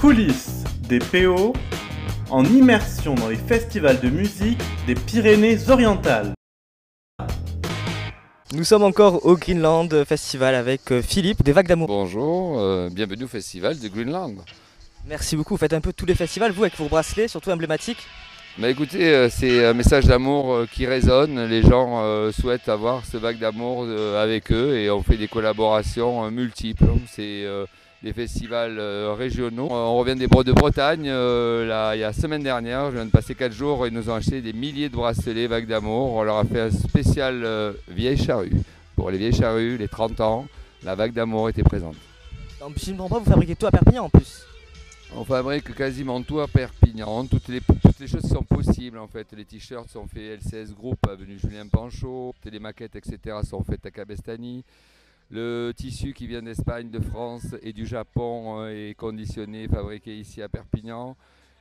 coulisses des PO en immersion dans les festivals de musique des Pyrénées-Orientales. Nous sommes encore au Greenland Festival avec euh, Philippe des Vagues d'Amour. Bonjour, euh, bienvenue au festival de Greenland. Merci beaucoup, vous faites un peu tous les festivals, vous avec vos bracelets, surtout emblématiques. Bah écoutez, euh, c'est un message d'amour qui résonne. Les gens souhaitent avoir ce vague d'amour avec eux et on fait des collaborations multiples. C'est euh, des festivals euh, régionaux. Euh, On revient des de Bretagne. euh, là, il y a la semaine dernière, je viens de passer 4 jours, ils nous ont acheté des milliers de bracelets vague d'amour. On leur a fait un spécial euh, vieille charrue. Pour les vieilles charrues, les 30 ans, la vague d'amour était présente. Non, je ne comprends pas, vous fabriquez tout à Perpignan en plus. On fabrique quasiment tout à Perpignan, toutes les, toutes les choses sont possibles en fait. Les t-shirts sont faits LCS Group, avenue Julien Panchaud, les maquettes etc. sont faites à Cabestany. Le tissu qui vient d'Espagne, de France et du Japon euh, est conditionné, fabriqué ici à Perpignan.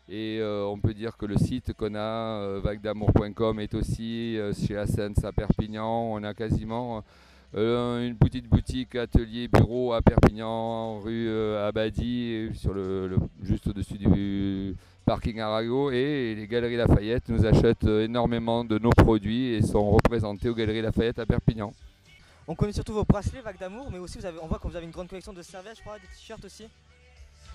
Et euh, on peut dire que le site qu'on a, euh, vaguedamour.com, est aussi chez Ascens à Perpignan. On a quasiment une petite boutique, atelier, bureau à Perpignan, rue Abadi, juste au-dessus du parking Arago. Et les Galeries Lafayette nous achètent énormément de nos produits et sont représentés aux Galeries Lafayette à Perpignan. On connaît surtout vos bracelets Vagues d'Amour, mais aussi on voit que vous avez une grande collection de serviettes, je crois, des t-shirts aussi.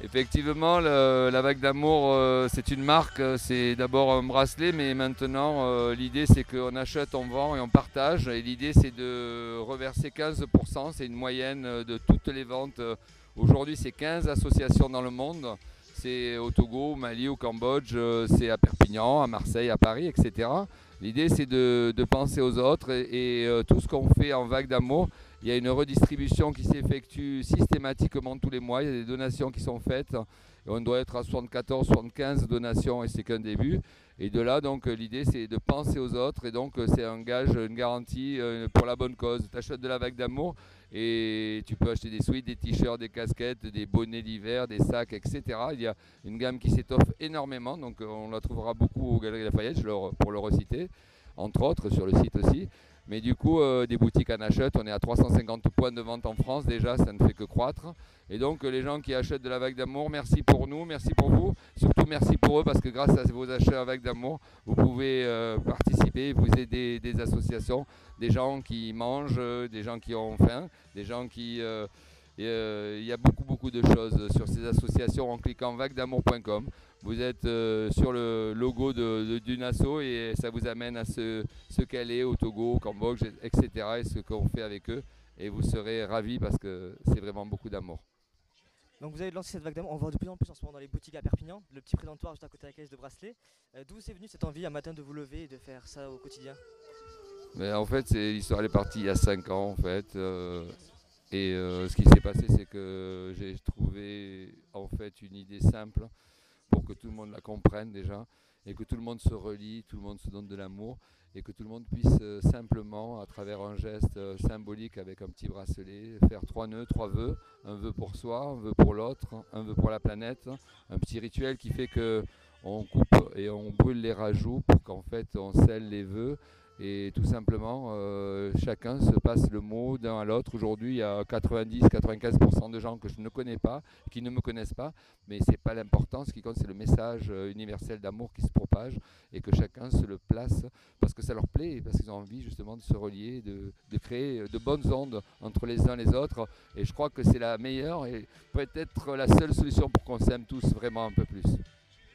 Effectivement, la vague d'amour, euh, c'est une marque, euh, c'est d'abord un bracelet, mais maintenant, euh, l'idée c'est qu'on achète, on vend et on partage. Et l'idée c'est de reverser 15%, c'est une moyenne de toutes les ventes. Aujourd'hui, c'est 15 associations dans le monde. C'est au Togo, au Mali, au Cambodge, euh, c'est à Perpignan, à Marseille, à Paris, etc. L'idée c'est de, penser aux autres et, et, euh, tout ce qu'on fait en vague d'amour, il y a une redistribution qui s'effectue systématiquement tous les mois. Il y a des donations qui sont faites. On doit être à 74, 75 donations et c'est qu'un début. Et de là, donc, l'idée, c'est de penser aux autres. Et donc, c'est un gage, une garantie euh, pour la bonne cause. Tu achètes de la vague d'amour et tu peux acheter des suites, des t-shirts, des casquettes, des bonnets d'hiver, des sacs, etc. Il y a une gamme qui s'étoffe énormément. Donc, on la trouvera beaucoup aux Galeries Lafayette, pour le reciter, entre autres, sur le site aussi. Mais du coup, euh, des boutiques en achètent. On est à 350 points de vente en France déjà, ça ne fait que croître. Et donc, euh, les gens qui achètent de la vague d'amour, merci pour nous, merci pour vous. Surtout, merci pour eux parce que grâce à vos achats à vague d'amour, vous pouvez euh, participer, vous aider des associations, des gens qui mangent, des gens qui ont faim, des gens qui. Euh, il y a beaucoup, beaucoup de choses sur ces associations en cliquant vaguedamour.com. Vous êtes euh, sur le logo de, de- d'une asso et ça vous amène à ce, ce qu'elle est au Togo, au Cambodge, etc. et ce qu'on fait avec eux. Et vous serez ravis parce que c'est vraiment beaucoup d'amour. Donc vous avez lancé cette Vague d'Amour, on voit de plus en plus en ce moment dans les boutiques à Perpignan, le petit présentoir juste à côté de la caisse de bracelets. Euh, D'où c'est venu cette envie un matin de vous lever et de faire ça au quotidien? Mais en fait, c'est, l'histoire elle est partie il y a 5 ans en fait. euh, et euh, ce qui s'est passé, c'est que j'ai trouvé en fait une idée simple pour que tout le monde la comprenne déjà et que tout le monde se relie, tout le monde se donne de l'amour et que tout le monde puisse euh, simplement, à travers un geste euh, symbolique avec un petit bracelet, faire trois nœuds, trois vœux, un vœu pour soi, un vœu pour l'autre, un vœu pour la planète, un petit rituel qui fait que on coupe et on brûle les rajouts pour qu'en fait on scelle les vœux et tout simplement, euh, chacun se passe le mot d'un à l'autre. Aujourd'hui, il y a 90-95% de gens que je ne connais pas, qui ne me connaissent pas, mais ce n'est pas l'important. Ce qui compte, c'est le message euh, universel d'amour qui se propage et que chacun se le place parce que ça leur plaît et parce qu'ils ont envie justement de se relier, de, de créer de bonnes ondes entre les uns et les autres. Et je crois que c'est la meilleure et peut-être la seule solution pour qu'on s'aime tous vraiment un peu plus.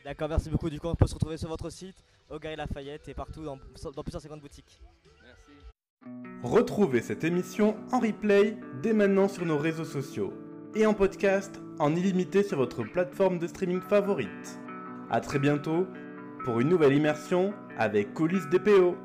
D'accord, merci beaucoup. Du coup, on peut se retrouver sur votre site, au Galeries Lafayette et partout dans, dans plusieurs secondes boutiques. Merci. Retrouvez cette émission en replay dès maintenant sur nos réseaux sociaux et en podcast en illimité sur votre plateforme de streaming favorite. A très bientôt pour une nouvelle immersion avec Coulisses DPO.